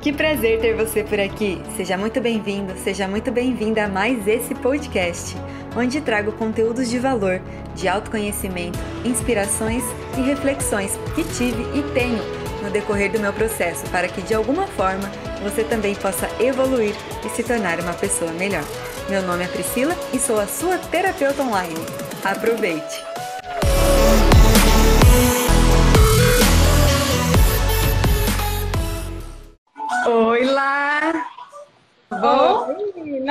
Que prazer ter você por aqui. Seja muito bem-vindo, seja muito bem-vinda a mais esse podcast, onde trago conteúdos de valor, de autoconhecimento, inspirações e reflexões que tive e tenho no decorrer do meu processo, para que de alguma forma você também possa evoluir e se tornar uma pessoa melhor. Meu nome é Priscila e sou a sua terapeuta online. Aproveite!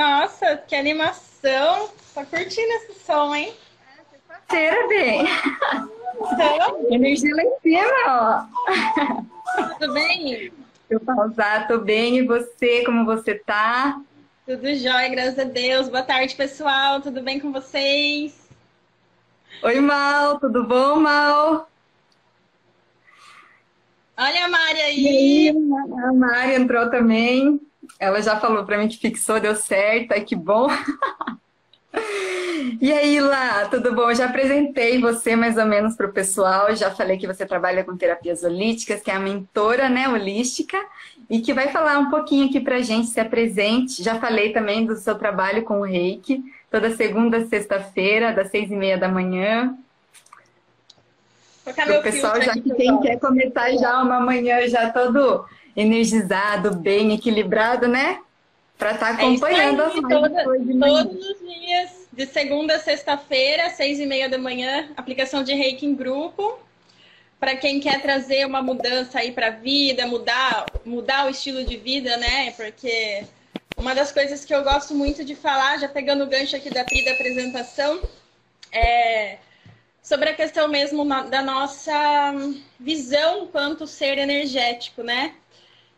Nossa, que animação! Tá curtindo esse som, hein? Terceira bem! Então, energia lá em cima, ó! Tudo bem? Eu pausar, tô bem. E você, como você tá? Tudo jóia, graças a Deus. Boa tarde, pessoal. Tudo bem com vocês? Oi, Mal. Tudo bom, Mal? Olha a Mari aí. A Mari entrou também. Ela já falou para mim que fixou, deu certo. Ai, que bom. E aí, Lá, tudo bom? Eu já apresentei você mais ou menos para o pessoal, já falei que você trabalha com terapias holísticas, que é a mentora né, holística, e que vai falar um pouquinho aqui para a gente, se apresente. Já falei também do seu trabalho com o reiki, toda segunda, sexta-feira, das seis e meia da manhã. O pessoal já que quem quer começar já uma manhã já todo energizado, bem equilibrado, né? Para estar tá é acompanhando é as toda, Todos os dias, de segunda a sexta-feira, seis e meia da manhã, aplicação de reiki em grupo. Para quem quer trazer uma mudança aí para a vida, mudar, mudar o estilo de vida, né? Porque uma das coisas que eu gosto muito de falar, já pegando o gancho aqui da Pri da apresentação, é sobre a questão mesmo da nossa visão quanto ser energético, né?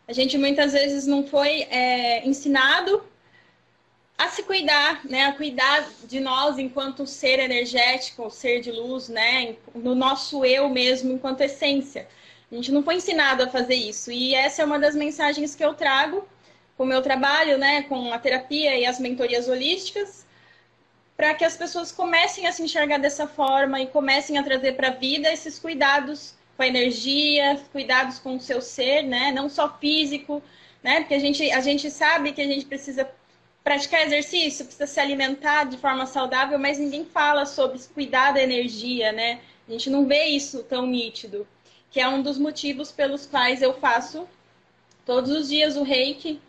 A gente muitas vezes não foi é, ensinado a se cuidar, né? A cuidar de nós enquanto ser energético, ser de luz, né? No nosso eu mesmo, enquanto essência. A gente não foi ensinado a fazer isso. E essa é uma das mensagens que eu trago com o meu trabalho, né? Com a terapia e as mentorias holísticas para que as pessoas comecem a se enxergar dessa forma e comecem a trazer para a vida esses cuidados com a energia, cuidados com o seu ser, né? Não só físico, né? Porque a gente, a gente sabe que a gente precisa praticar exercício, precisa se alimentar de forma saudável, mas ninguém fala sobre cuidar da energia, né? A gente não vê isso tão nítido, que é um dos motivos pelos quais eu faço todos os dias o reiki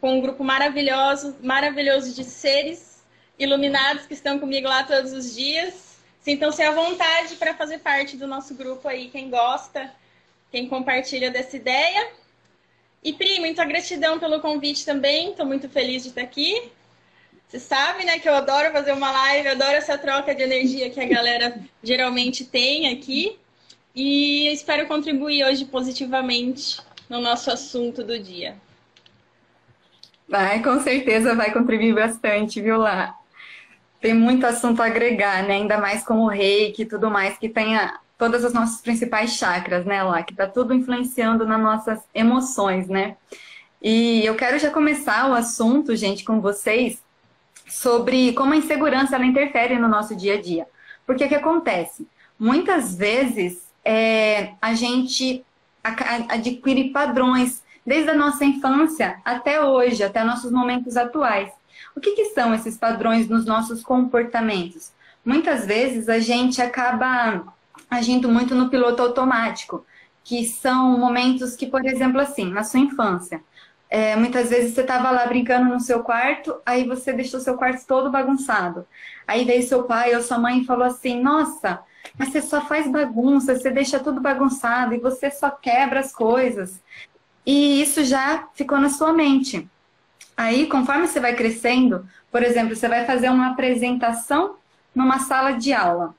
com um grupo maravilhoso, maravilhoso de seres iluminados que estão comigo lá todos os dias. Sintam-se à vontade para fazer parte do nosso grupo aí, quem gosta, quem compartilha dessa ideia. E Pri, muita gratidão pelo convite também, estou muito feliz de estar aqui. Você sabe, né, que eu adoro fazer uma live, adoro essa troca de energia que a galera geralmente tem aqui. E espero contribuir hoje positivamente no nosso assunto do dia. Vai, com certeza vai contribuir bastante, viu, Lá? Tem muito assunto a agregar, né? Ainda mais com o reiki e tudo mais, que tenha todas as nossas principais chakras, né, lá, que tá tudo influenciando nas nossas emoções, né? E eu quero já começar o assunto, gente, com vocês, sobre como a insegurança ela interfere no nosso dia a dia. Porque o que acontece? Muitas vezes é, a gente adquire padrões desde a nossa infância até hoje, até nossos momentos atuais. O que, que são esses padrões nos nossos comportamentos? Muitas vezes a gente acaba agindo muito no piloto automático, que são momentos que, por exemplo, assim, na sua infância, é, muitas vezes você estava lá brincando no seu quarto, aí você deixou seu quarto todo bagunçado. Aí veio seu pai ou sua mãe e falou assim: Nossa, mas você só faz bagunça, você deixa tudo bagunçado e você só quebra as coisas. E isso já ficou na sua mente. Aí, conforme você vai crescendo, por exemplo, você vai fazer uma apresentação numa sala de aula.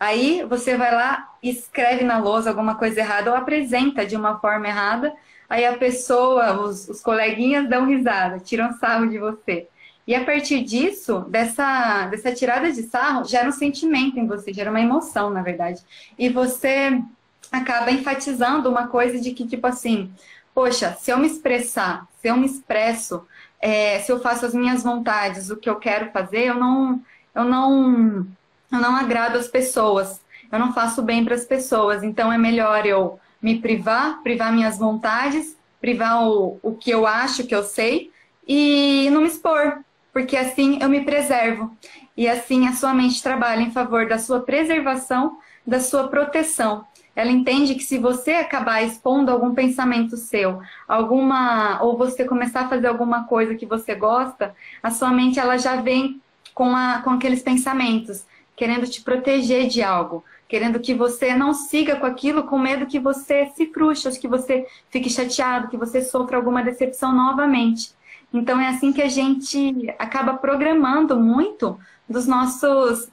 Aí você vai lá, escreve na lousa alguma coisa errada ou apresenta de uma forma errada. Aí a pessoa, os, os coleguinhas dão risada, tiram sarro de você. E a partir disso, dessa, dessa tirada de sarro, gera um sentimento em você, gera uma emoção, na verdade. E você acaba enfatizando uma coisa de que, tipo assim, poxa, se eu me expressar, se eu me expresso é, se eu faço as minhas vontades, o que eu quero fazer, eu não, eu não, eu não agrado as pessoas, eu não faço bem para as pessoas. Então é melhor eu me privar, privar minhas vontades, privar o, o que eu acho que eu sei e não me expor, porque assim eu me preservo. E assim a sua mente trabalha em favor da sua preservação, da sua proteção. Ela entende que se você acabar expondo algum pensamento seu, alguma ou você começar a fazer alguma coisa que você gosta, a sua mente ela já vem com, a, com aqueles pensamentos, querendo te proteger de algo, querendo que você não siga com aquilo, com medo que você se frustre, que você fique chateado, que você sofra alguma decepção novamente. Então é assim que a gente acaba programando muito dos nossos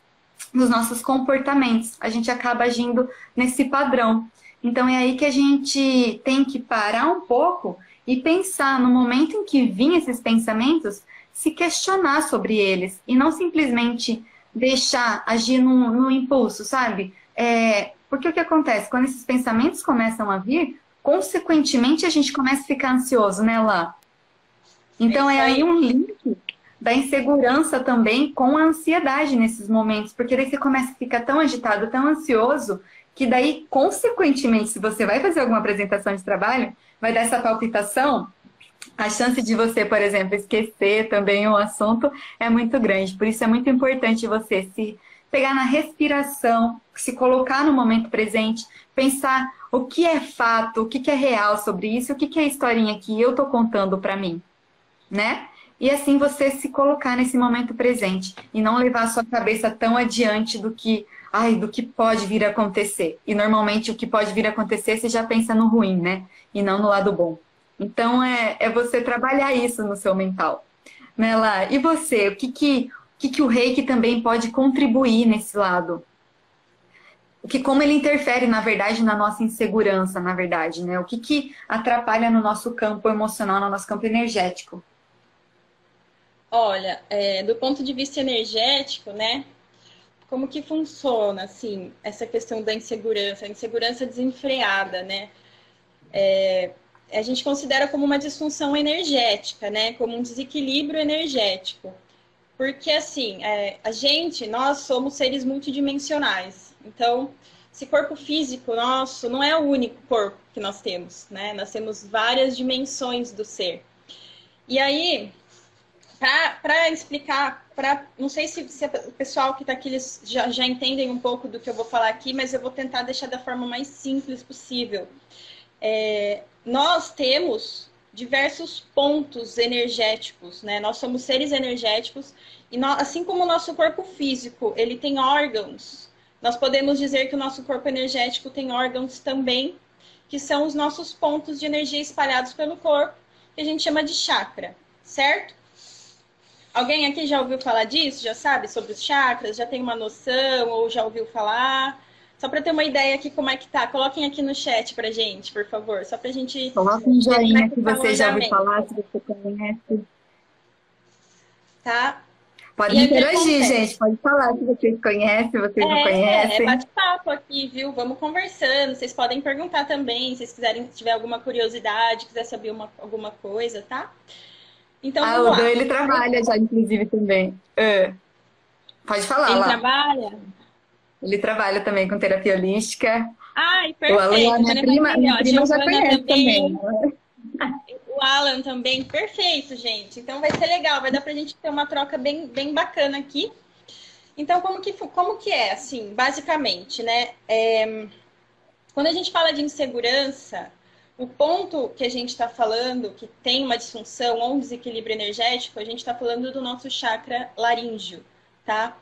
dos nossos comportamentos. A gente acaba agindo nesse padrão. Então é aí que a gente tem que parar um pouco e pensar no momento em que vêm esses pensamentos, se questionar sobre eles e não simplesmente deixar agir no, no impulso, sabe? É, porque o que acontece? Quando esses pensamentos começam a vir, consequentemente a gente começa a ficar ansioso, né, Lá? Então é, é aí um link da insegurança também com a ansiedade nesses momentos, porque daí você começa a ficar tão agitado, tão ansioso, que daí, consequentemente, se você vai fazer alguma apresentação de trabalho, vai dar essa palpitação, a chance de você, por exemplo, esquecer também o assunto é muito grande. Por isso é muito importante você se pegar na respiração, se colocar no momento presente, pensar o que é fato, o que é real sobre isso, o que é a historinha que eu tô contando para mim, né? E assim você se colocar nesse momento presente e não levar a sua cabeça tão adiante do que, ai, do que pode vir a acontecer. E normalmente o que pode vir a acontecer você já pensa no ruim, né? E não no lado bom. Então é, é você trabalhar isso no seu mental. Né, Lá? E você, o que que, o que que o reiki também pode contribuir nesse lado? O que, como ele interfere, na verdade, na nossa insegurança, na verdade, né? O que, que atrapalha no nosso campo emocional, no nosso campo energético? Olha, é, do ponto de vista energético, né? Como que funciona, assim, essa questão da insegurança, a insegurança desenfreada, né? É, a gente considera como uma disfunção energética, né? Como um desequilíbrio energético. Porque, assim, é, a gente, nós somos seres multidimensionais. Então, esse corpo físico nosso não é o único corpo que nós temos, né? Nós temos várias dimensões do ser. E aí, para explicar, pra, não sei se, se, o pessoal que está aqui eles já, já entendem um pouco do que eu vou falar aqui, mas eu vou tentar deixar da forma mais simples possível. É, nós temos diversos pontos energéticos, né? Nós somos seres energéticos e nós, assim como o nosso corpo físico, ele tem órgãos. Nós podemos dizer que o nosso corpo energético tem órgãos também, que são os nossos pontos de energia espalhados pelo corpo, que a gente chama de chakra, certo? Alguém aqui já ouviu falar disso? Já sabe sobre os chakras? Já tem uma noção ou já ouviu falar? Só para ter uma ideia aqui como é que tá, coloquem aqui no chat pra gente, por favor, só pra gente... Coloca um joinha se tá você já ouviu falar, se você conhece. Tá? Pode interagir, gente, pode falar se vocês conhecem, se vocês é, não conhecem. É bate-papo aqui, viu? Vamos conversando, vocês podem perguntar também, se vocês quiserem, se tiver alguma curiosidade, quiser saber uma, alguma coisa, tá? Então, ah, o Dan, ele trabalha já, inclusive, também. É. Pode falar ele lá. Trabalha? Ele trabalha também com terapia holística. Ai, perfeito. O Alan, minha prima, minha prima já conhece também. também. O Alan também, perfeito, gente. Então vai ser legal, vai dar pra gente ter uma troca bem, bem bacana aqui. Então, como que, como que é, assim, basicamente, né? É, quando a gente fala de insegurança, o ponto que a gente está falando, que tem uma disfunção ou um desequilíbrio energético, a gente está falando do nosso chakra laríngeo, tá?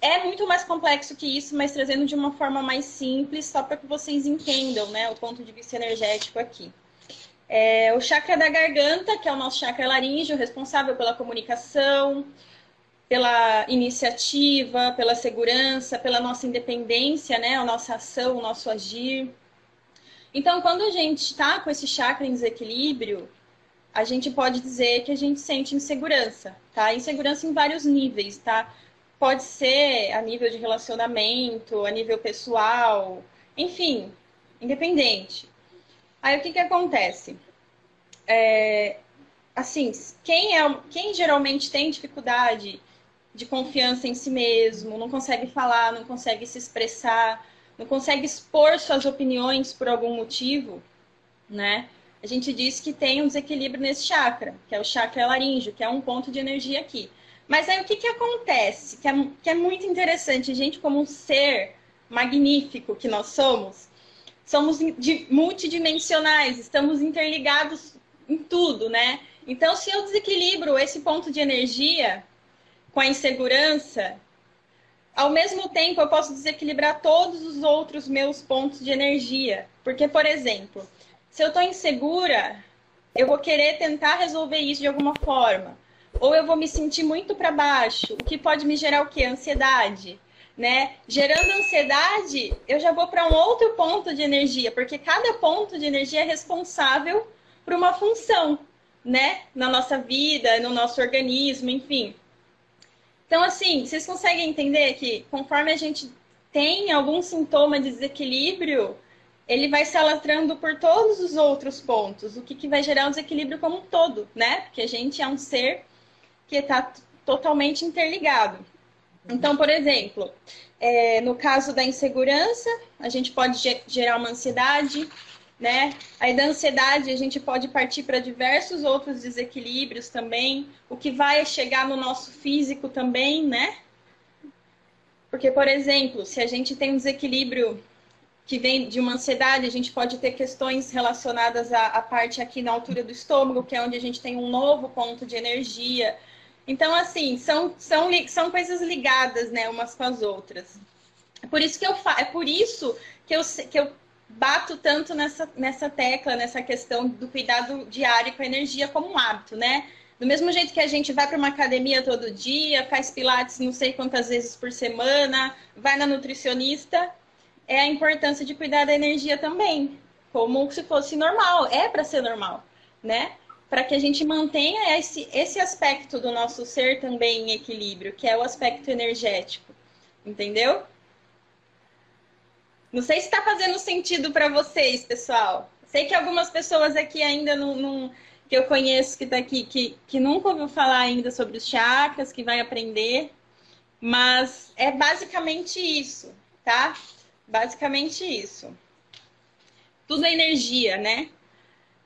É muito mais complexo que isso, mas trazendo de uma forma mais simples, só para que vocês entendam né, o ponto de vista energético aqui. É, o chakra da garganta, que é o nosso chakra laríngeo, responsável pela comunicação, pela iniciativa, pela segurança, pela nossa independência, né, a nossa ação, o nosso agir. Então, quando a gente está com esse chakra em desequilíbrio, a gente pode dizer que a gente sente insegurança, tá? Insegurança em vários níveis, tá? Pode ser a nível de relacionamento, a nível pessoal, enfim, independente. Aí o que, que acontece? É, assim, quem, é, quem geralmente tem dificuldade de confiança em si mesmo, não consegue falar, não consegue se expressar, não consegue expor suas opiniões por algum motivo, né? a gente diz que tem um desequilíbrio nesse chakra, que é o chakra laríngeo, que é um ponto de energia aqui. Mas aí o que, que acontece? Que é, que é muito interessante, a gente, como um ser magnífico que nós somos, somos multidimensionais, estamos interligados em tudo, né? Então, se eu desequilibro esse ponto de energia com a insegurança, ao mesmo tempo eu posso desequilibrar todos os outros meus pontos de energia. Porque, por exemplo, se eu estou insegura, eu vou querer tentar resolver isso de alguma forma. Ou eu vou me sentir muito para baixo, o que pode me gerar o quê? Ansiedade. Né? Gerando ansiedade, eu já vou para um outro ponto de energia, porque cada ponto de energia é responsável por uma função, né? Na nossa vida, no nosso organismo, enfim. Então, assim, vocês conseguem entender que conforme a gente tem algum sintoma de desequilíbrio, ele vai se alastrando por todos os outros pontos, o que, que vai gerar um desequilíbrio como um todo, né? Porque a gente é um ser que está totalmente interligado. Então, por exemplo, é, no caso da insegurança, a gente pode gerar uma ansiedade, né? Aí da ansiedade a gente pode partir para diversos outros desequilíbrios também, o que vai chegar no nosso físico também, né? Porque, por exemplo, se a gente tem um desequilíbrio que vem de uma ansiedade, a gente pode ter questões relacionadas à, à parte aqui na altura do estômago, que é onde a gente tem um novo ponto de energia. Então, assim, são, são, são coisas ligadas, né, umas com as outras. É por isso que eu fa... é por isso que eu, que eu bato tanto nessa, nessa tecla, nessa questão do cuidado diário com a energia como um hábito, né? Do mesmo jeito que a gente vai para uma academia todo dia, faz pilates não sei quantas vezes por semana, vai na nutricionista, é a importância de cuidar da energia também, como se fosse normal, é para ser normal, né? Para que a gente mantenha esse, esse aspecto do nosso ser também em equilíbrio, que é o aspecto energético, entendeu? Não sei se está fazendo sentido para vocês, pessoal. Sei que algumas pessoas aqui ainda não, não que eu conheço que está aqui, que, que nunca ouviu falar ainda sobre os chakras, que vai aprender. Mas é basicamente isso, tá? Basicamente isso. Tudo é energia, né?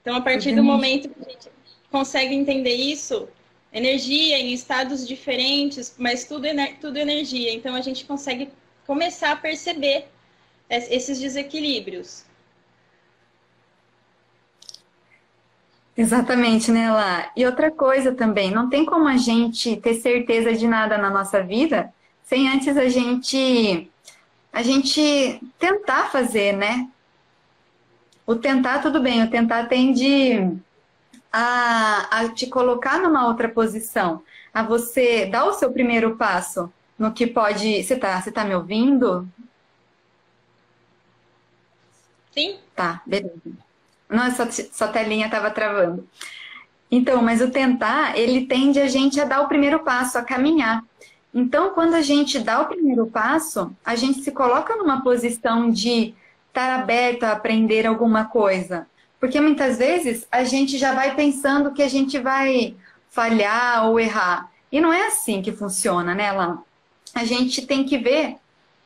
Então, a partir do momento que a gente consegue entender isso, energia em estados diferentes, mas tudo, tudo energia. Então, a gente consegue começar a perceber esses desequilíbrios. Exatamente, né, Lá? E outra coisa também, não tem como a gente ter certeza de nada na nossa vida sem antes a gente a gente tentar fazer, né? O tentar, tudo bem, o tentar tende a, a te colocar numa outra posição, a você dar o seu primeiro passo no que pode. Você tá, você tá me ouvindo? Sim. Tá, beleza. Nossa, sua telinha estava travando. Então, mas o tentar, ele tende a gente a dar o primeiro passo, a caminhar. Então, quando a gente dá o primeiro passo, a gente se coloca numa posição de estar aberto a aprender alguma coisa. Porque muitas vezes a gente já vai pensando que a gente vai falhar ou errar. E não é assim que funciona, né, Lá? A gente tem que ver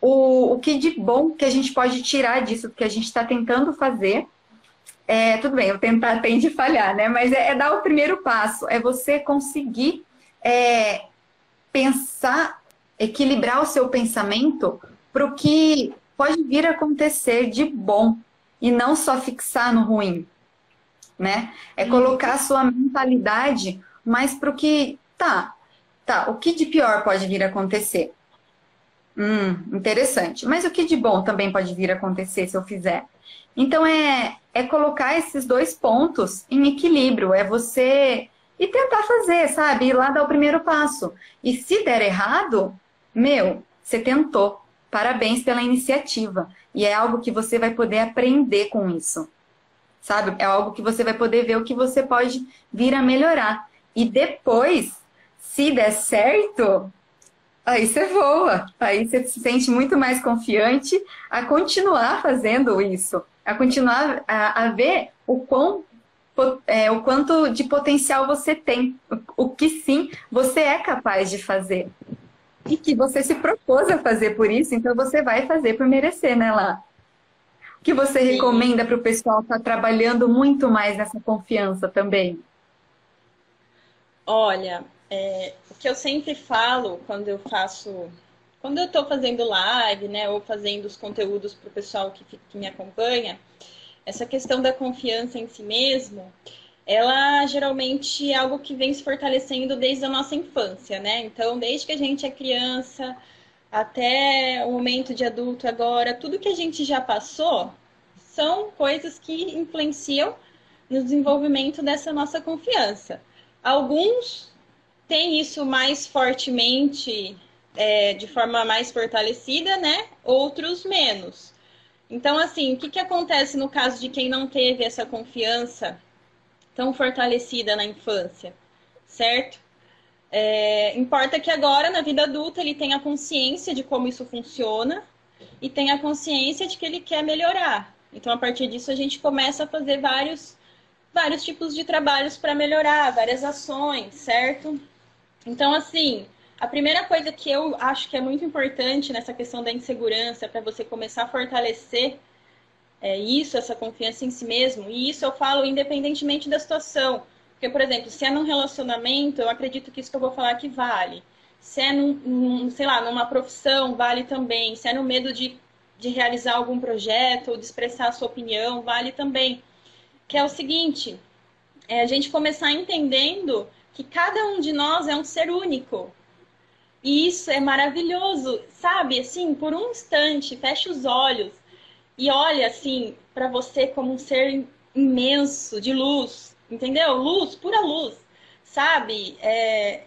o, o que de bom que a gente pode tirar disso que a gente está tentando fazer. É, tudo bem, eu tentar tende a falhar, né? Mas é, é, dar o primeiro passo, é você conseguir é, pensar, equilibrar o seu pensamento para o que pode vir a acontecer de bom e não só fixar no ruim, né? É colocar a sua mentalidade mais para o que tá, tá, o que de pior pode vir a acontecer? Hum, interessante. Mas o que de bom também pode vir a acontecer se eu fizer? Então é, é colocar esses dois pontos em equilíbrio, é você e tentar fazer, sabe? Ir lá dar o primeiro passo. E se der errado, meu, você tentou. Parabéns pela iniciativa. E é algo que você vai poder aprender com isso. Sabe? É algo que você vai poder ver o que você pode vir a melhorar. E depois, se der certo, aí você voa, aí você se sente muito mais confiante a continuar fazendo isso, a continuar a, a ver o quão é, o quanto de potencial você tem, o, o que sim você é capaz de fazer. E que você se propôs a fazer por isso, então você vai fazer por merecer, né, lá? O que você Sim. recomenda para o pessoal estar tá trabalhando muito mais nessa confiança também? Olha, é, o que eu sempre falo quando eu faço, quando eu estou fazendo live, né, ou fazendo os conteúdos para o pessoal que, que me acompanha, essa questão da confiança em si mesmo, ela geralmente é algo que vem se fortalecendo desde a nossa infância, né? Então, desde que a gente é criança até o momento de adulto agora, tudo que a gente já passou são coisas que influenciam no desenvolvimento dessa nossa confiança. Alguns têm isso mais fortemente, é, de forma mais fortalecida, né? Outros menos. Então, assim, o que, que acontece no caso de quem não teve essa confiança tão fortalecida na infância, certo? É, importa que agora, na vida adulta, ele tenha consciência de como isso funciona e tenha consciência de que ele quer melhorar. Então, a partir disso, a gente começa a fazer vários, vários tipos de trabalhos para melhorar, várias ações, certo? Então, assim, a primeira coisa que eu acho que é muito importante nessa questão da insegurança, para você começar a fortalecer é, isso, essa confiança em si mesmo, e isso eu falo independentemente da situação. Porque, por exemplo, se é num relacionamento, eu acredito que isso que eu vou falar aqui vale. Se é num, num sei lá, numa profissão, vale também. Se é no medo de, de realizar algum projeto ou de expressar a sua opinião, vale também. Que é o seguinte, é a gente começar entendendo que cada um de nós é um ser único. E isso é maravilhoso, sabe? Assim, por um instante, fecha os olhos e olha assim para você como um ser imenso de luz, entendeu? Luz, pura luz, sabe? É...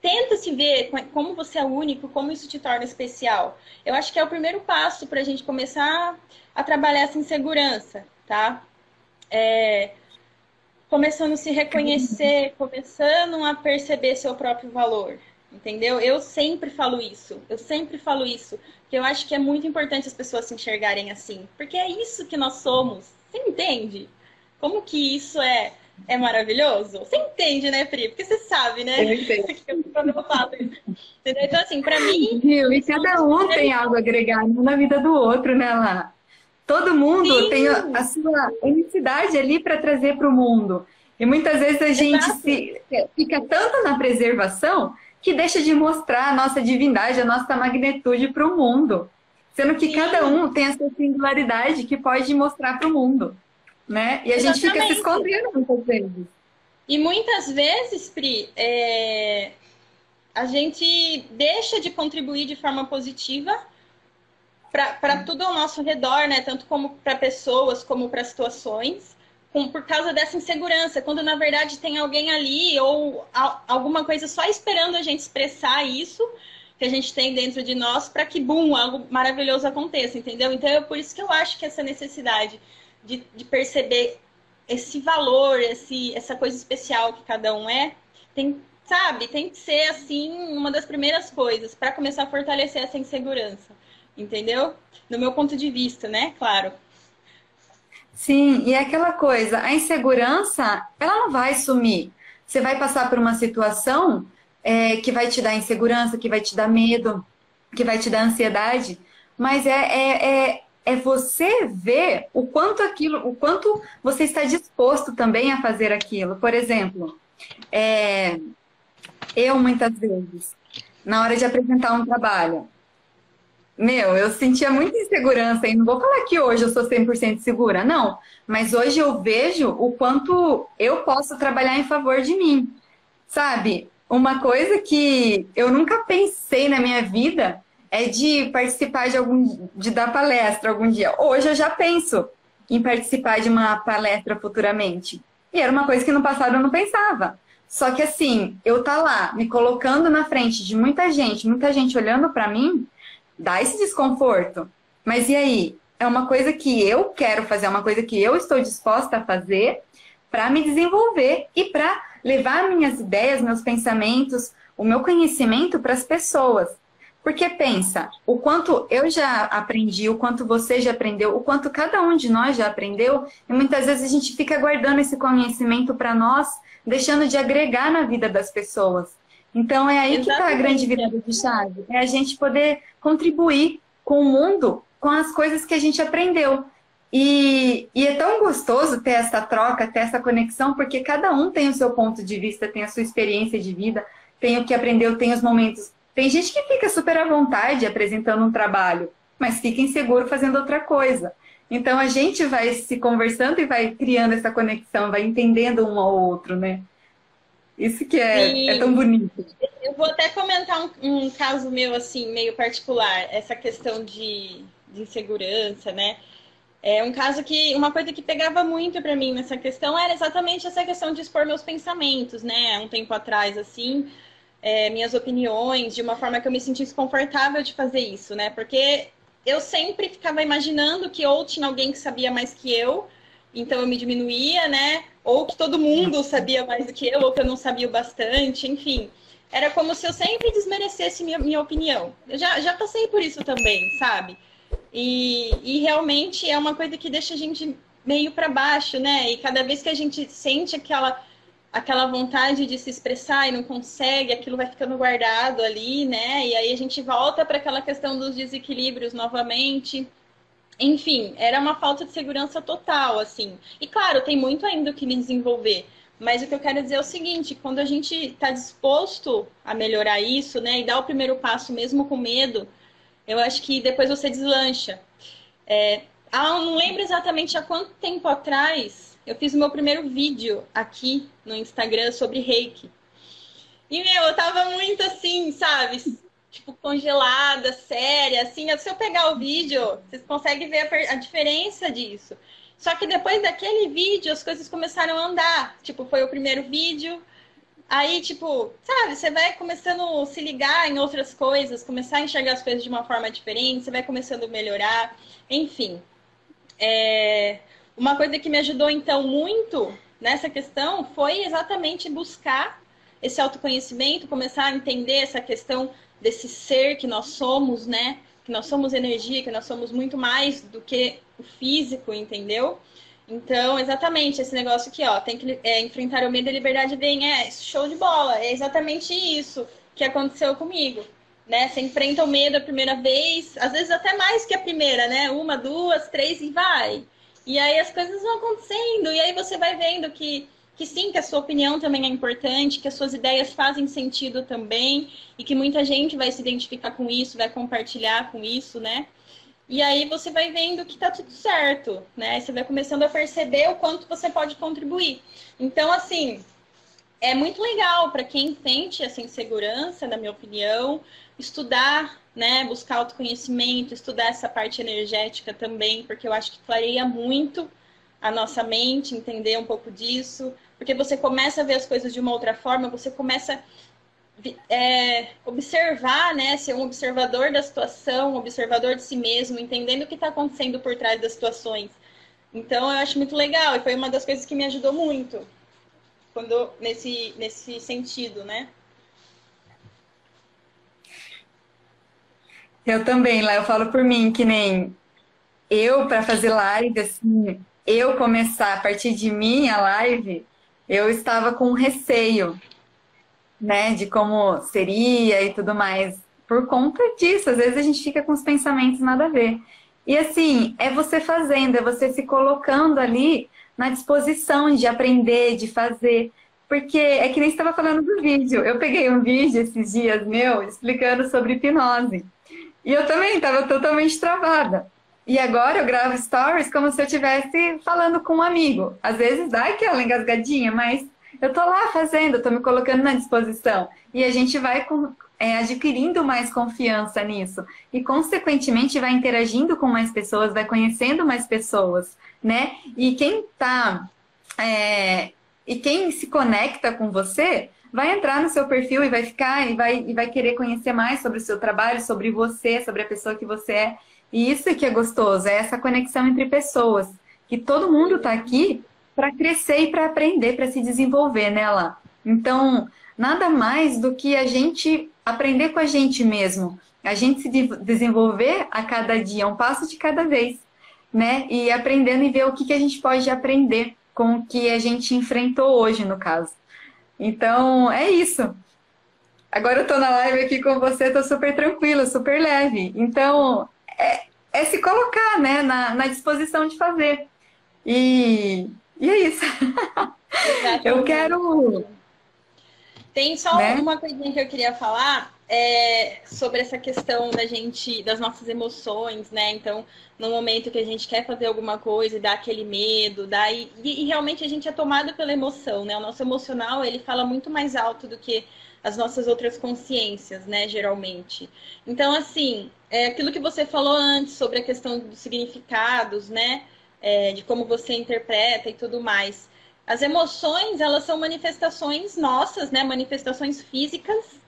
Tenta se ver como você é único, como isso te torna especial. Eu acho que é o primeiro passo para a gente começar a trabalhar essa insegurança, tá? É... Começando a se reconhecer, começando a perceber seu próprio valor, entendeu? Eu sempre falo isso, eu sempre falo isso, que eu acho que é muito importante as pessoas se enxergarem assim, porque é isso que nós somos. Você entende? Como que isso é é maravilhoso? Você entende, né, Pri? Porque você sabe, né? Eu entendo. Quando eu falo Entendeu? Então, assim, pra mim. Viu? E cada um tem algo agregado na vida do outro, né, lá? Todo mundo Sim. tem a sua unicidade ali para trazer para o mundo. E muitas vezes a gente se, fica tanto na preservação que deixa de mostrar a nossa divindade, a nossa magnitude para o mundo. Sendo que Sim. cada um tem a sua singularidade que pode mostrar para o mundo. Né? E a Exatamente. gente fica se escondendo muitas vezes. E muitas vezes, Pri, é... a gente deixa de contribuir de forma positiva para tudo ao nosso redor, né? Tanto como para pessoas, como para situações com, por causa dessa insegurança, quando na verdade tem alguém ali ou a, alguma coisa só esperando a gente expressar isso que a gente tem dentro de nós para que, bum, algo maravilhoso aconteça, entendeu? Então é por isso que eu acho que essa necessidade de, de perceber esse valor, esse, essa coisa especial que cada um é, tem, sabe, tem que ser assim uma das primeiras coisas para começar a fortalecer essa insegurança, entendeu? No meu ponto de vista, né? Claro. Sim, e é aquela coisa, a insegurança, ela não vai sumir. Você vai passar por uma situação é, que vai te dar insegurança, que vai te dar medo, que vai te dar ansiedade, mas é, é, é, é você ver o quanto aquilo, o quanto você está disposto também a fazer aquilo. Por exemplo, é, eu muitas vezes, na hora de apresentar um trabalho, meu, eu sentia muita insegurança e não vou falar que hoje eu sou 100% segura, não. Mas hoje eu vejo o quanto eu posso trabalhar em favor de mim. Sabe? Uma coisa que eu nunca pensei na minha vida é de participar de algum de dar palestra algum dia. Hoje eu já penso em participar de uma palestra futuramente. E era uma coisa que no passado eu não pensava. Só que assim, eu tá lá me colocando na frente de muita gente, muita gente olhando para mim, dá esse desconforto. Mas e aí? É uma coisa que eu quero fazer, é uma coisa que eu estou disposta a fazer para me desenvolver e para levar minhas ideias, meus pensamentos, o meu conhecimento para as pessoas. Porque pensa, o quanto eu já aprendi, o quanto você já aprendeu, o quanto cada um de nós já aprendeu, e muitas vezes a gente fica guardando esse conhecimento para nós, deixando de agregar na vida das pessoas. Então é aí Exatamente. que está a grande virada de chave. É a gente poder contribuir com o mundo com as coisas que a gente aprendeu. E, e, é tão gostoso ter essa troca, ter essa conexão, porque cada um tem o seu ponto de vista, tem a sua experiência de vida, tem o que aprendeu, tem os momentos. Tem gente que fica super à vontade apresentando um trabalho, mas fica inseguro fazendo outra coisa. Então a gente vai se conversando e vai criando essa conexão, vai entendendo um ao outro, né? Isso que é, é tão bonito. Eu vou até comentar um, um, caso meu, assim, meio particular, essa questão de, de insegurança, né? É um caso que, uma coisa que pegava muito para mim nessa questão era exatamente essa questão de expor meus pensamentos, né? Um tempo atrás, assim, é, minhas opiniões, de uma forma que eu me sentisse confortável de fazer isso, né? Porque eu sempre ficava imaginando que ou tinha alguém que sabia mais que eu, então eu me diminuía, né? Ou que todo mundo sabia mais do que eu, ou que eu não sabia o bastante, enfim. Era como se eu sempre desmerecesse minha, minha opinião. Eu já, já passei por isso também, sabe? E, e realmente é uma coisa que deixa a gente meio para baixo, né? E cada vez que a gente sente aquela aquela vontade de se expressar e não consegue, aquilo vai ficando guardado ali, né? E aí a gente volta para aquela questão dos desequilíbrios novamente. Enfim, era uma falta de segurança total, assim. E claro, tem muito ainda o que me desenvolver. Mas o que eu quero dizer é o seguinte: quando a gente está disposto a melhorar isso, né, e dar o primeiro passo mesmo com medo, eu acho que depois você deslancha. É, ah, não lembro exatamente há quanto tempo atrás eu fiz o meu primeiro vídeo aqui no Instagram sobre reiki. E, meu, eu tava muito assim, sabe? Tipo, congelada, séria, assim. Se eu pegar o vídeo, vocês conseguem ver a, a diferença disso. Só que depois daquele vídeo, as coisas começaram a andar. Tipo, foi o primeiro vídeo, Aí, tipo, sabe, você vai começando a se ligar em outras coisas, começar a enxergar as coisas de uma forma diferente, você vai começando a melhorar, enfim. É... Uma coisa que me ajudou, então, muito nessa questão foi exatamente buscar esse autoconhecimento, começar a entender essa questão desse ser que nós somos, né? Que nós somos energia, que nós somos muito mais do que o físico, entendeu? Então, exatamente, esse negócio aqui, ó, tem que é, enfrentar o medo e a liberdade vem, é show de bola, é exatamente isso que aconteceu comigo, né? Você enfrenta o medo a primeira vez, às vezes até mais que a primeira, né? Uma, duas, três e vai. E aí as coisas vão acontecendo, e aí você vai vendo que, que sim, que a sua opinião também é importante, que as suas ideias fazem sentido também, e que muita gente vai se identificar com isso, vai compartilhar com isso, né? E aí você vai vendo que tá tudo certo, né? Você vai começando a perceber o quanto você pode contribuir. Então, assim, é muito legal para quem sente essa insegurança, na minha opinião, estudar, né? Buscar autoconhecimento, estudar essa parte energética também, porque eu acho que clareia muito a nossa mente, entender um pouco disso, porque você começa a ver as coisas de uma outra forma, você começa é, observar, né, ser um observador da situação, um observador de si mesmo, entendendo o que está acontecendo por trás das situações. Então, eu acho muito legal e foi uma das coisas que me ajudou muito quando nesse nesse sentido, né? Eu também, lá eu falo por mim que nem eu para fazer live assim, eu começar a partir de mim a live, eu estava com receio né, de como seria e tudo mais. Por conta disso, às vezes a gente fica com os pensamentos nada a ver. E assim, é você fazendo, é você se colocando ali na disposição de aprender, de fazer. Porque é que nem estava falando do vídeo. Eu peguei um vídeo esses dias meu explicando sobre hipnose. E eu também estava totalmente travada. E agora eu gravo stories como se eu estivesse falando com um amigo. Às vezes dá aquela engasgadinha, mas eu tô lá fazendo, tô me colocando na disposição. E a gente vai com, é, adquirindo mais confiança nisso. E, consequentemente, vai interagindo com mais pessoas, vai conhecendo mais pessoas, né? E quem tá. É, e quem se conecta com você vai entrar no seu perfil e vai ficar e vai, e vai querer conhecer mais sobre o seu trabalho, sobre você, sobre a pessoa que você é. E isso que é gostoso, é essa conexão entre pessoas. Que todo mundo está aqui para crescer e para aprender, para se desenvolver, né, lá. Então, nada mais do que a gente aprender com a gente mesmo, a gente se desenvolver a cada dia, um passo de cada vez, né? E aprendendo e ver o que, que a gente pode aprender com o que a gente enfrentou hoje, no caso. Então, é isso. Agora eu tô na live aqui com você, tô super tranquila, super leve. Então, é, é se colocar né, na, na disposição de fazer. E, e é isso. eu quero. Tem só né? uma coisinha que eu queria falar é, sobre essa questão da gente, das nossas emoções, né? Então, no momento que a gente quer fazer alguma coisa e dá aquele medo, dá, e, e, realmente a gente é tomado pela emoção, né? O nosso emocional, ele fala muito mais alto do que as nossas outras consciências, né? Geralmente. Então, assim, é aquilo que você falou antes sobre a questão dos significados, né? É, de como você interpreta e tudo mais. As emoções, elas são manifestações nossas, né? Manifestações físicas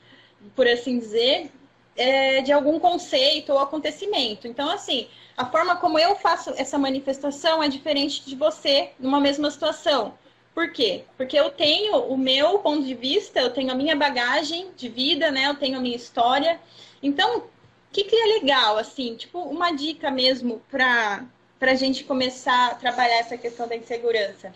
por assim dizer, é, de algum conceito ou acontecimento. Então, assim, a forma como eu faço essa manifestação é diferente de você numa mesma situação. Por quê? Porque eu tenho o meu ponto de vista, eu tenho a minha bagagem de vida, né? Eu tenho a minha história. Então, o que, que é legal, assim, tipo, uma dica mesmo para a gente começar a trabalhar essa questão da insegurança?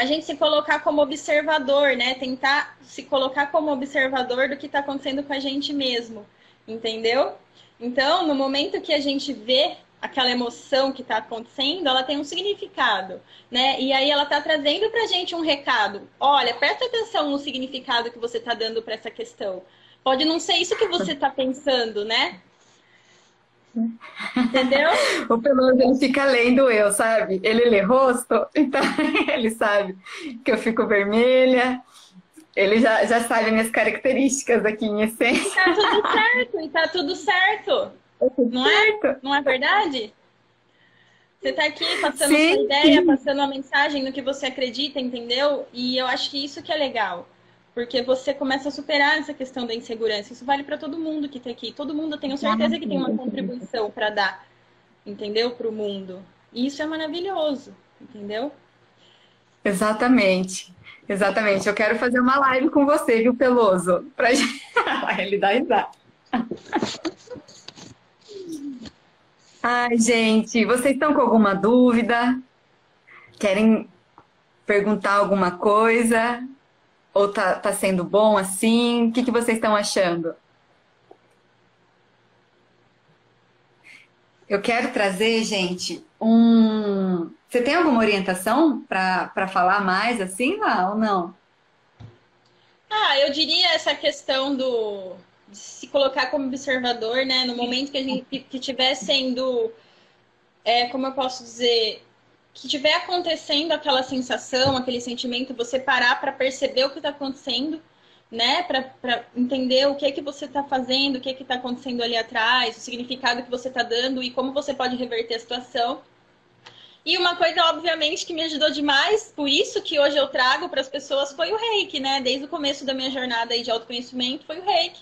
a gente se colocar como observador, né? Tentar se colocar como observador do que está acontecendo com a gente mesmo, entendeu? Então, no momento que a gente vê aquela emoção que está acontecendo, ela tem um significado, né? E aí ela está trazendo para a gente um recado. Olha, presta atenção no significado que você está dando para essa questão. Pode não ser isso que você está pensando, né? Entendeu? o Peloso ele fica lendo eu, sabe? Ele lê rosto, então ele sabe que eu fico vermelha. Ele já, já sabe minhas características aqui em essência. E tá tudo certo, e tá tudo certo. Não é? Não é verdade? Você tá aqui passando sim, sua ideia, sim. passando uma mensagem no que você acredita, entendeu? E eu acho que isso que é legal. Porque você começa a superar essa questão da insegurança. Isso vale para todo mundo que está aqui. Todo mundo, eu tenho certeza que tem uma contribuição para dar, entendeu? Para o mundo. E isso é maravilhoso, entendeu? Exatamente. Exatamente. Eu quero fazer uma live com você, viu, Peloso? Pra ele dar risada. Ai, gente, vocês estão com alguma dúvida? Querem perguntar alguma coisa? Ou tá, tá sendo bom assim? O que, que vocês estão achando? Eu quero trazer, gente, um. Você tem alguma orientação para falar mais assim lá ou não? Ah, eu diria essa questão do de se colocar como observador, né? No momento que a gente que estiver sendo, é, como eu posso dizer, que estiver acontecendo aquela sensação, aquele sentimento, você parar para perceber o que está acontecendo, né? Para entender o que é que você está fazendo, o que é que está acontecendo ali atrás, o significado que você está dando e como você pode reverter a situação. E uma coisa, obviamente, que me ajudou demais, por isso que hoje eu trago para as pessoas, foi o reiki, né? Desde o começo da minha jornada de autoconhecimento, foi o reiki,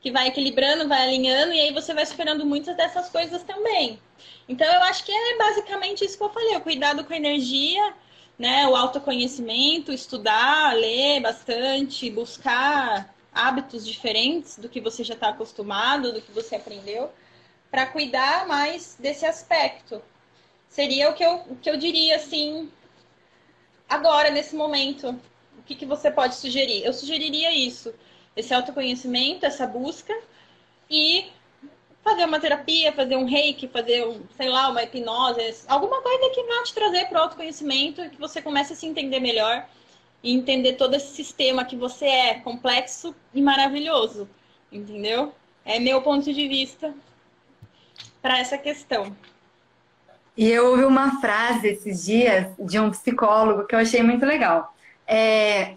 que vai equilibrando, vai alinhando, e aí você vai superando muitas dessas coisas também. Então, eu acho que é basicamente isso que eu falei: o cuidado com a energia, né? o autoconhecimento, estudar, ler bastante, buscar hábitos diferentes do que você já está acostumado, do que você aprendeu, para cuidar mais desse aspecto. Seria o que eu, o que eu diria assim, agora, nesse momento. O que, que você pode sugerir? Eu sugeriria isso: esse autoconhecimento, essa busca e fazer uma terapia, fazer um reiki, fazer, um, sei lá, uma hipnose, alguma coisa que vá te trazer para o autoconhecimento, que você comece a se entender melhor e entender todo esse sistema que você é, complexo e maravilhoso, entendeu? É meu ponto de vista para essa questão. E eu ouvi uma frase esses dias de um psicólogo que eu achei muito legal. É,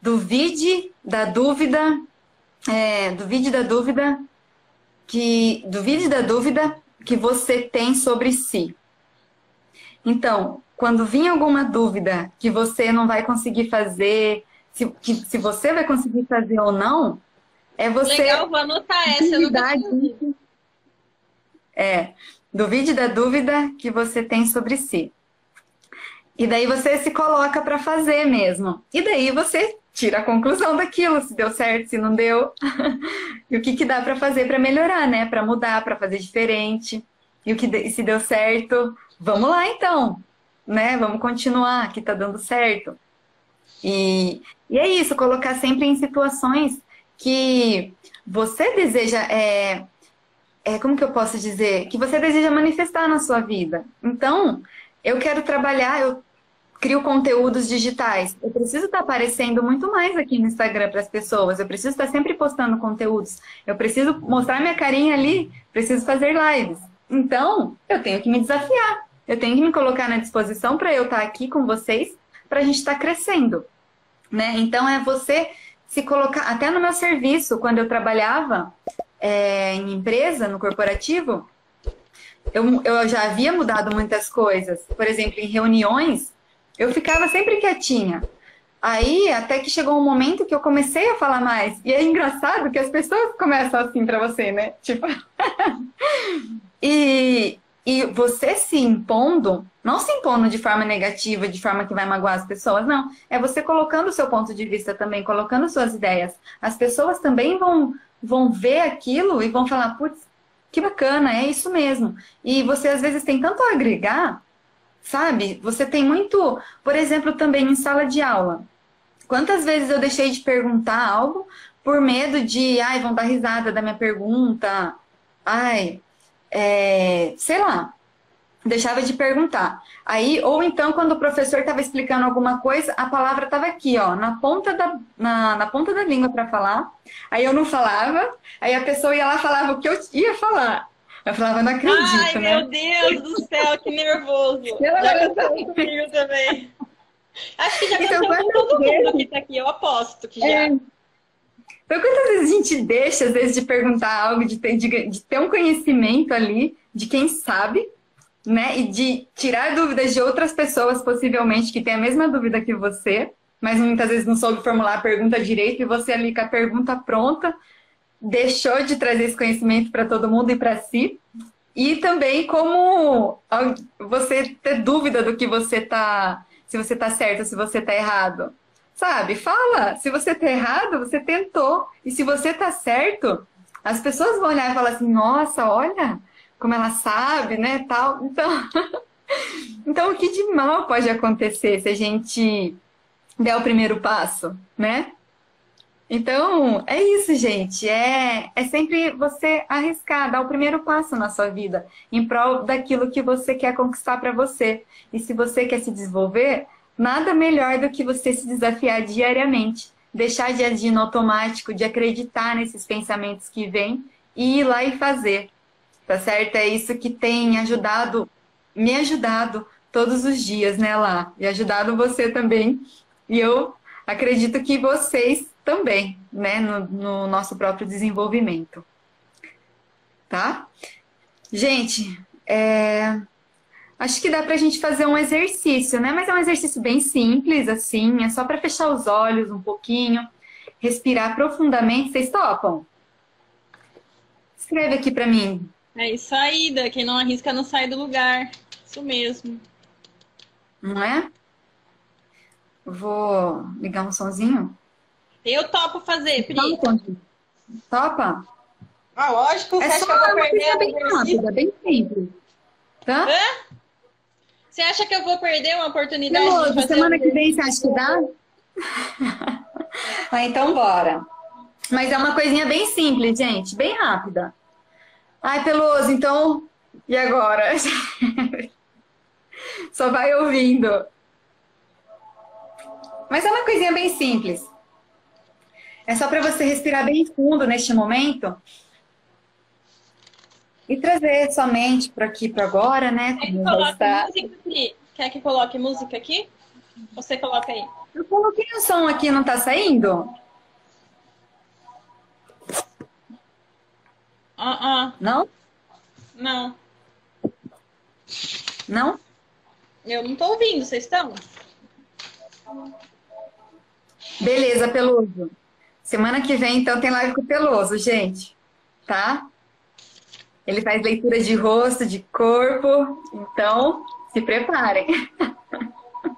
duvide da dúvida, é, duvide da dúvida que duvide da dúvida que você tem sobre si. Então, quando vir alguma dúvida que você não vai conseguir fazer, se, que, se você vai conseguir fazer ou não, é você. Legal, vou anotar essa. Não é, duvide da dúvida que você tem sobre si. E daí você se coloca para fazer mesmo. E daí você tira a conclusão daquilo, se deu certo, se não deu. e o que, que dá para fazer para melhorar, né? Para mudar, para fazer diferente. E o que se deu certo, vamos lá então, né? Vamos continuar, que tá dando certo. E, e é isso, colocar sempre em situações que você deseja é, é, como que eu posso dizer? Que você deseja manifestar na sua vida. Então, eu quero trabalhar, eu crio conteúdos digitais. Eu preciso estar aparecendo muito mais aqui no Instagram para as pessoas. Eu preciso estar sempre postando conteúdos. Eu preciso mostrar minha carinha ali. Preciso fazer lives. Então, eu tenho que me desafiar. Eu tenho que me colocar na disposição para eu estar aqui com vocês, para a gente estar crescendo. Né? Então, é você se colocar. Até no meu serviço, quando eu trabalhava, é, em empresa, no corporativo, eu, eu já havia mudado muitas coisas. Por exemplo, em reuniões, eu ficava sempre quietinha. Aí, até que chegou um momento que eu comecei a falar mais. E é engraçado que as pessoas começam assim para você, né? Tipo. e, e você se impondo, não se impondo de forma negativa, de forma que vai magoar as pessoas, não. É você colocando o seu ponto de vista também, colocando suas ideias. As pessoas também vão vão ver aquilo e vão falar, putz, que bacana, é isso mesmo. E você às vezes tem tanto a agregar, sabe? Você tem muito, por exemplo, também em sala de aula. Quantas vezes eu deixei de perguntar algo por medo de, ai, vão dar risada da minha pergunta, ai, é, sei lá, deixava de perguntar. Aí, ou então, quando o professor estava explicando alguma coisa, a palavra estava aqui, ó, na ponta da, na, na ponta da língua para falar. Aí eu não falava, aí a pessoa ia lá falava o que eu ia falar. Eu falava, não acredito, Ai, né? meu Deus do céu, que nervoso. Ela já aconteceu comigo também. Acho que já então, aconteceu com todo vezes... mundo que tá aqui, eu aposto que já. É. Então, quantas vezes a gente deixa, às vezes, de perguntar algo, de ter, de, de ter um conhecimento ali de quem sabe, né? E de tirar dúvidas de outras pessoas, possivelmente, que têm a mesma dúvida que você, mas muitas vezes não soube formular a pergunta direito, e você ali com a pergunta pronta, deixou de trazer esse conhecimento para todo mundo e para si. E também como você ter dúvida do que você tá, se você tá certo, se você tá errado. Sabe? Fala, se você tá errado, você tentou. E se você tá certo, as pessoas vão olhar e falar assim: "Nossa, olha, como ela sabe, né, tal. Então, então o que de mal pode acontecer se a gente der o primeiro passo, né? Então, é isso, gente. É, é sempre você arriscar, dar o primeiro passo na sua vida, em prol daquilo que você quer conquistar para você. E se você quer se desenvolver, nada melhor do que você se desafiar diariamente. Deixar de agir no automático, de acreditar nesses pensamentos que vêm e ir lá e fazer tá certo? É isso que tem ajudado, me ajudado todos os dias, né, lá? E ajudado você também. E eu acredito que vocês também, né, no, no nosso próprio desenvolvimento. Tá? Gente, é... acho que dá pra gente fazer um exercício, né? Mas é um exercício bem simples, assim, é só para fechar os olhos um pouquinho, respirar profundamente. Vocês topam? Escreve aqui para mim. É isso aí, quem não arrisca não sai do lugar. Isso mesmo. Não é? Vou ligar um sonzinho. Eu topo fazer, Pri. Topa? Ah, lógico. É só uma coisa bem rápida, bem simples. Tá? Hã? Você acha que eu vou perder uma oportunidade Não, de fazer semana um... que vem você acha que dá? ah, então bora. Mas é uma coisinha bem simples, gente, bem rápida. Ai, Peloso, então. E agora? Só vai ouvindo. Mas é uma coisinha bem simples. É só para você respirar bem fundo neste momento e trazer sua mente para aqui, para agora, né? Quer que, coloque música aqui? Quer que coloque música aqui? Você coloca aí. Eu coloquei o som aqui, não está saindo? Uh -uh. Não? Não. Não? Eu não tô ouvindo, vocês estão? Beleza, Peluso. Semana que vem, então, tem live com o Peloso, gente. Tá? Ele faz leitura de rosto, de corpo. Então, se preparem.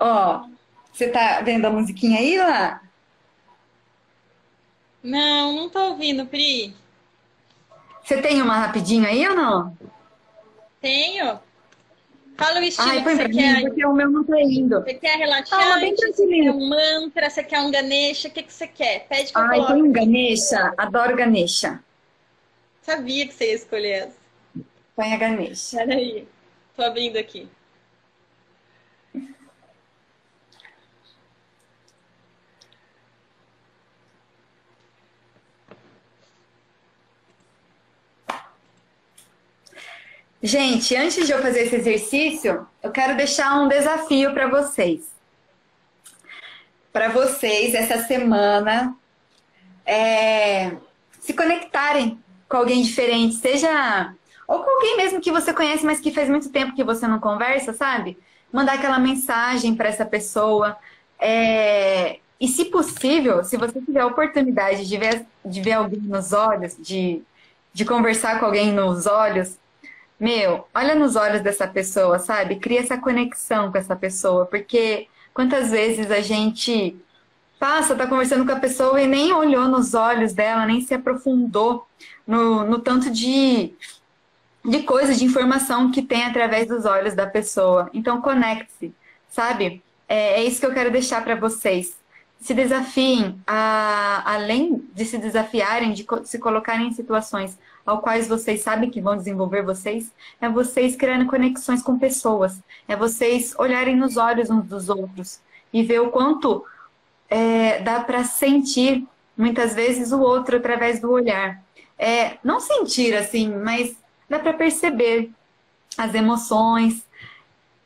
Ó, você tá vendo a musiquinha aí, lá? Não, não tô ouvindo, Pri. Você tem uma rapidinho aí ou não? Tenho. Fala o estilo Ai, que você mim, quer. Porque o meu não tá indo. Você quer relaxante? bem você quer um mantra? Você quer um Ganesha? O que, que você quer? Pede que Ai, eu tem um Ganesha. Adoro Ganesha. Sabia que você ia escolher essa. Põe a Ganesha. Peraí. Tô abrindo aqui. Gente, antes de eu fazer esse exercício, eu quero deixar um desafio para vocês. Para vocês, essa semana, é, se conectarem com alguém diferente, seja. Ou com alguém mesmo que você conhece, mas que faz muito tempo que você não conversa, sabe? Mandar aquela mensagem para essa pessoa. É, e, se possível, se você tiver a oportunidade de ver, de ver alguém nos olhos, de, de conversar com alguém nos olhos, meu, olha nos olhos dessa pessoa, sabe? Cria essa conexão com essa pessoa, porque quantas vezes a gente passa, tá conversando com a pessoa e nem olhou nos olhos dela, nem se aprofundou no, no tanto de, de coisa, de informação que tem através dos olhos da pessoa. Então, conecte-se, sabe? É, é isso que eu quero deixar para vocês. Se desafiem, a, além de se desafiarem, de se colocarem em situações ao quais vocês sabem que vão desenvolver vocês, é vocês criando conexões com pessoas, é vocês olharem nos olhos uns dos outros e ver o quanto é, dá para sentir muitas vezes o outro através do olhar. É, não sentir assim, mas dá para perceber as emoções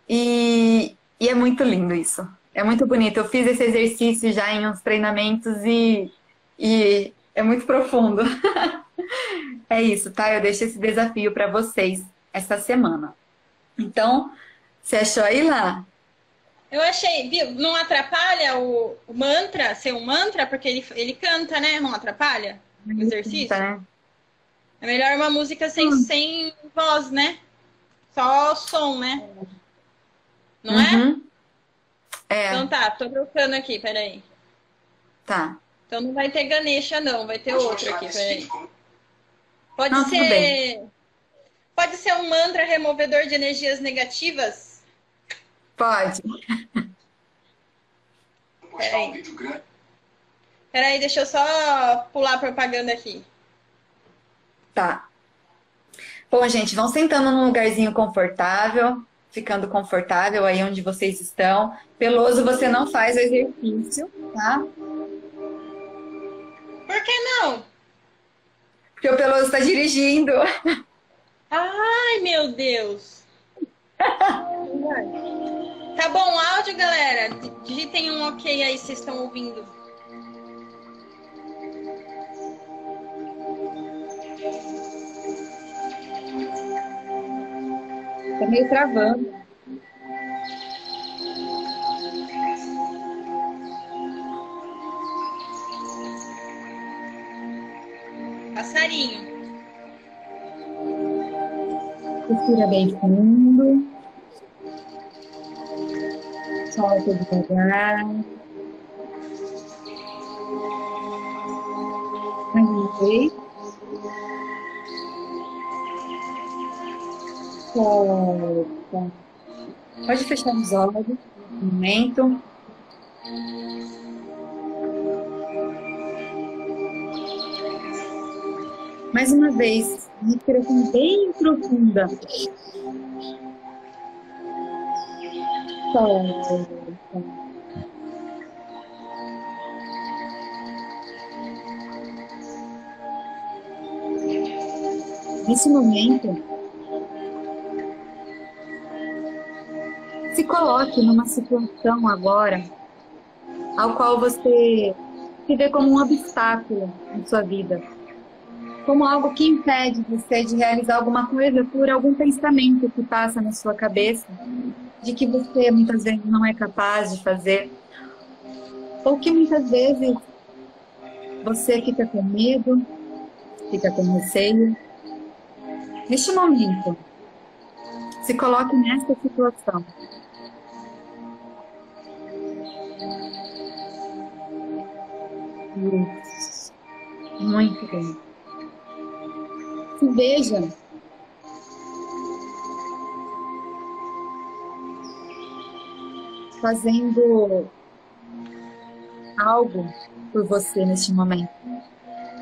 e, e é muito lindo isso. É muito bonito. Eu fiz esse exercício já em uns treinamentos e, e é muito profundo. É isso, tá? Eu deixo esse desafio para vocês essa semana. Então, você achou aí lá? Eu achei, viu? Não atrapalha o, o, mantra ser um mantra, porque ele, ele canta, né? Não atrapalha o exercício? Canta, né? É melhor uma música sem, hum. sem voz, né? Só som, né? Não é? uhum. é? É. Então tá, tô trocando aqui, peraí. Tá. Então não vai ter Ganesha, não, vai ter outro aqui, peraí. Pode Não, ser. Pode ser um mantra removedor de energias negativas? Pode. Peraí. Peraí, deixa eu só pular a propaganda aqui. Tá. Bom, gente, vão sentando num lugarzinho confortável, ficando confortável aí onde vocês estão. Peloso, você não faz o exercício, tá? Por que não? Porque o Peloso está dirigindo. Ai, meu Deus. tá bom áudio, galera? Digitem um ok aí, vocês estão ouvindo. Tá meio travando. Passarinho. Respira bem fundo. Solta devagar. Mais uma. Solta. Pode fechar os olhos. Um momento. Mais uma vez, respiração bem profunda. Solta. Nesse momento, se coloque numa situação agora ao qual você se vê como um obstáculo em sua vida como algo que impede você de realizar alguma coisa por algum pensamento que passa na sua cabeça, de que você muitas vezes não é capaz de fazer, ou que muitas vezes você fica com medo, fica com receio. Neste momento, se coloque nesta situação. Isso. Muito bem se veja fazendo algo por você neste momento.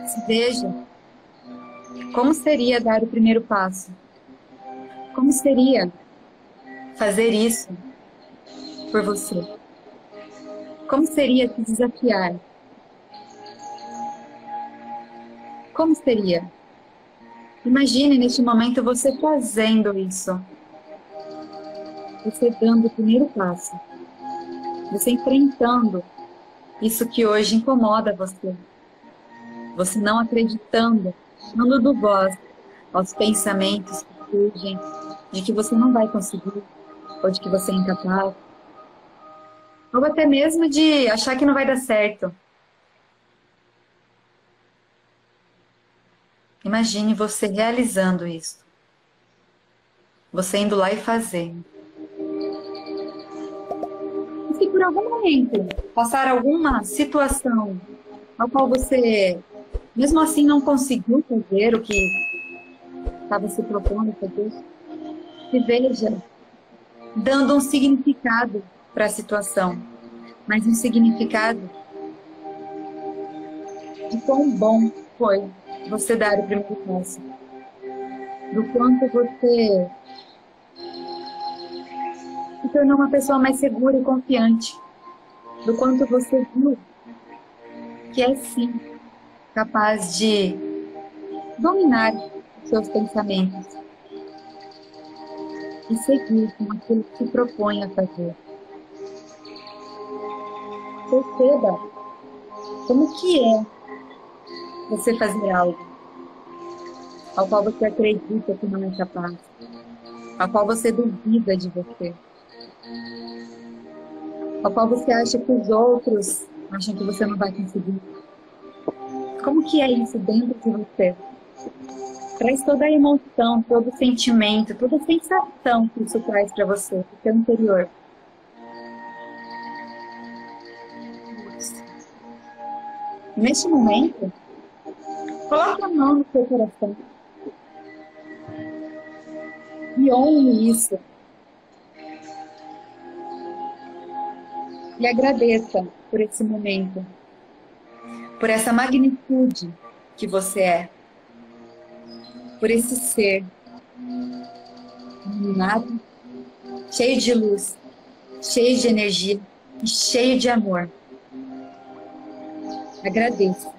Se veja Como seria dar o primeiro passo? Como seria fazer isso por você? Como seria te desafiar? Como seria? Imagine neste momento você fazendo isso. Você dando o primeiro passo. Você enfrentando isso que hoje incomoda você. Você não acreditando, dando do voz aos pensamentos que surgem de que você não vai conseguir, ou de que você é incapaz, ou até mesmo de achar que não vai dar certo. Imagine você realizando isso. Você indo lá e fazendo. E se por algum momento passar alguma situação ao qual você, mesmo assim, não conseguiu fazer o que estava se propondo fazer, se veja dando um significado para a situação, mas um significado de quão bom foi você dar o primeiro passo. Do quanto você se tornou uma pessoa mais segura e confiante. Do quanto você viu que é sim capaz de dominar seus pensamentos e seguir com aquilo que se propõe a fazer. Perceba como que é você fazer algo ao qual você acredita que não é capaz, ao qual você duvida de você, ao qual você acha que os outros acham que você não vai conseguir. Como que é isso dentro de você? Traz toda a emoção, todo o sentimento, toda a sensação que isso traz para você, para o seu interior. Neste momento, Coloque a mão no seu coração. E honre isso. E agradeça por esse momento, por essa magnitude que você é, por esse ser iluminado, cheio de luz, cheio de energia e cheio de amor. Agradeça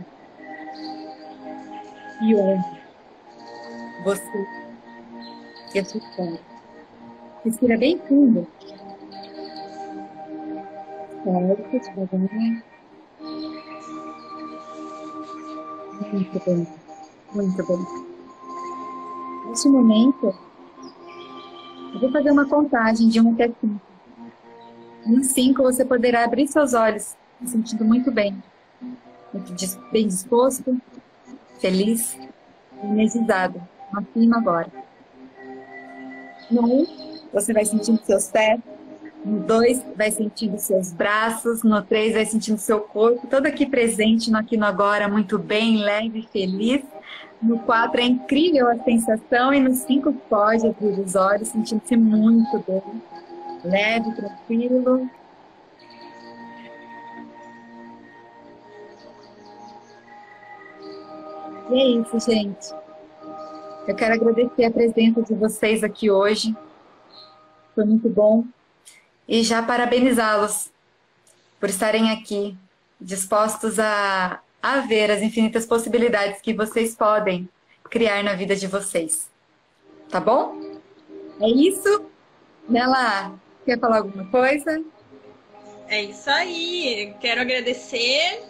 e honre você e a sua história. Respira bem fundo. Certo, devagar. Muito bem, muito bem. Neste momento, eu vou fazer uma contagem de 1 até 5. Em 5 você poderá abrir seus olhos, se sentindo muito bem, muito bem disposto, feliz, energizado. Acima agora. No 1, um, você vai sentindo seus pés. No 2, vai sentindo seus braços. No 3, vai sentindo seu corpo. Todo aqui presente, no aqui no agora, muito bem, leve e feliz. No 4, é incrível a sensação. E no 5, pode abrir os olhos, sentindo-se muito bem. Leve, tranquilo. E é isso, gente. Eu quero agradecer a presença de vocês aqui hoje. Foi muito bom. E já parabenizá-los por estarem aqui, dispostos a, a ver as infinitas possibilidades que vocês podem criar na vida de vocês. Tá bom? É isso. Nela, quer falar alguma coisa? É isso aí. Quero agradecer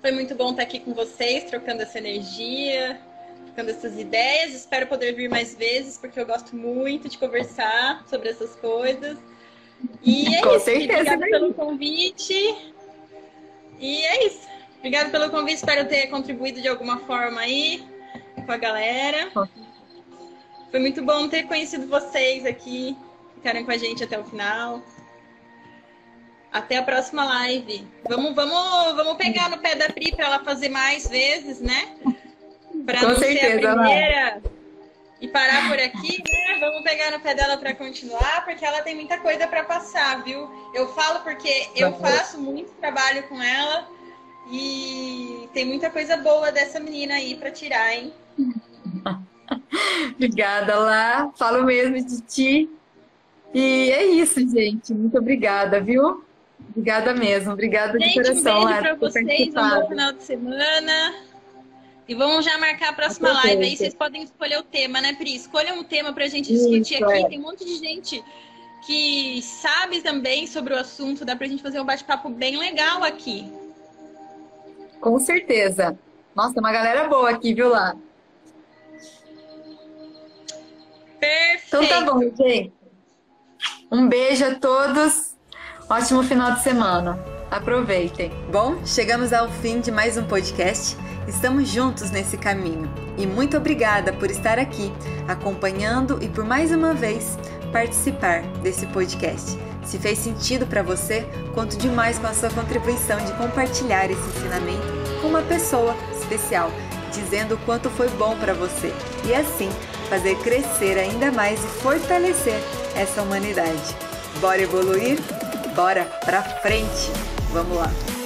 foi muito bom estar aqui com vocês, trocando essa energia, trocando essas ideias. Espero poder vir mais vezes, porque eu gosto muito de conversar sobre essas coisas. E é com isso. Certeza, Obrigada pelo convite. E é isso. Obrigada pelo convite. Espero ter contribuído de alguma forma aí com a galera. Foi muito bom ter conhecido vocês aqui, ficarem com a gente até o final. Até a próxima live. Vamos, vamos, vamos pegar no pé da Pri para ela fazer mais vezes, né? Para não certeza, ser a primeira e parar por aqui, né? Vamos pegar no pé dela para continuar, porque ela tem muita coisa para passar, viu? Eu falo porque eu faço muito trabalho com ela e tem muita coisa boa dessa menina aí para tirar, hein? obrigada lá. Falo mesmo de ti. E é isso, gente. Muito obrigada, viu? Obrigada mesmo. Obrigada gente, de coração. Um beijo para vocês. Um bom final de semana. E vamos já marcar a próxima Aproveita. live. Aí vocês podem escolher o tema, né, Pri? Escolha um tema para a gente discutir Isso, aqui. É. Tem um monte de gente que sabe também sobre o assunto. Dá para a gente fazer um bate-papo bem legal aqui. Com certeza. Nossa, uma galera boa aqui, viu lá? Perfeito. Então tá bom, gente. Um beijo a todos. Ótimo final de semana. Aproveitem. Bom, chegamos ao fim de mais um podcast. Estamos juntos nesse caminho e muito obrigada por estar aqui acompanhando e por mais uma vez participar desse podcast. Se fez sentido para você, conto demais com a sua contribuição de compartilhar esse ensinamento com uma pessoa especial, dizendo o quanto foi bom para você e assim fazer crescer ainda mais e fortalecer essa humanidade. Bora evoluir? Bora pra frente! Vamos lá!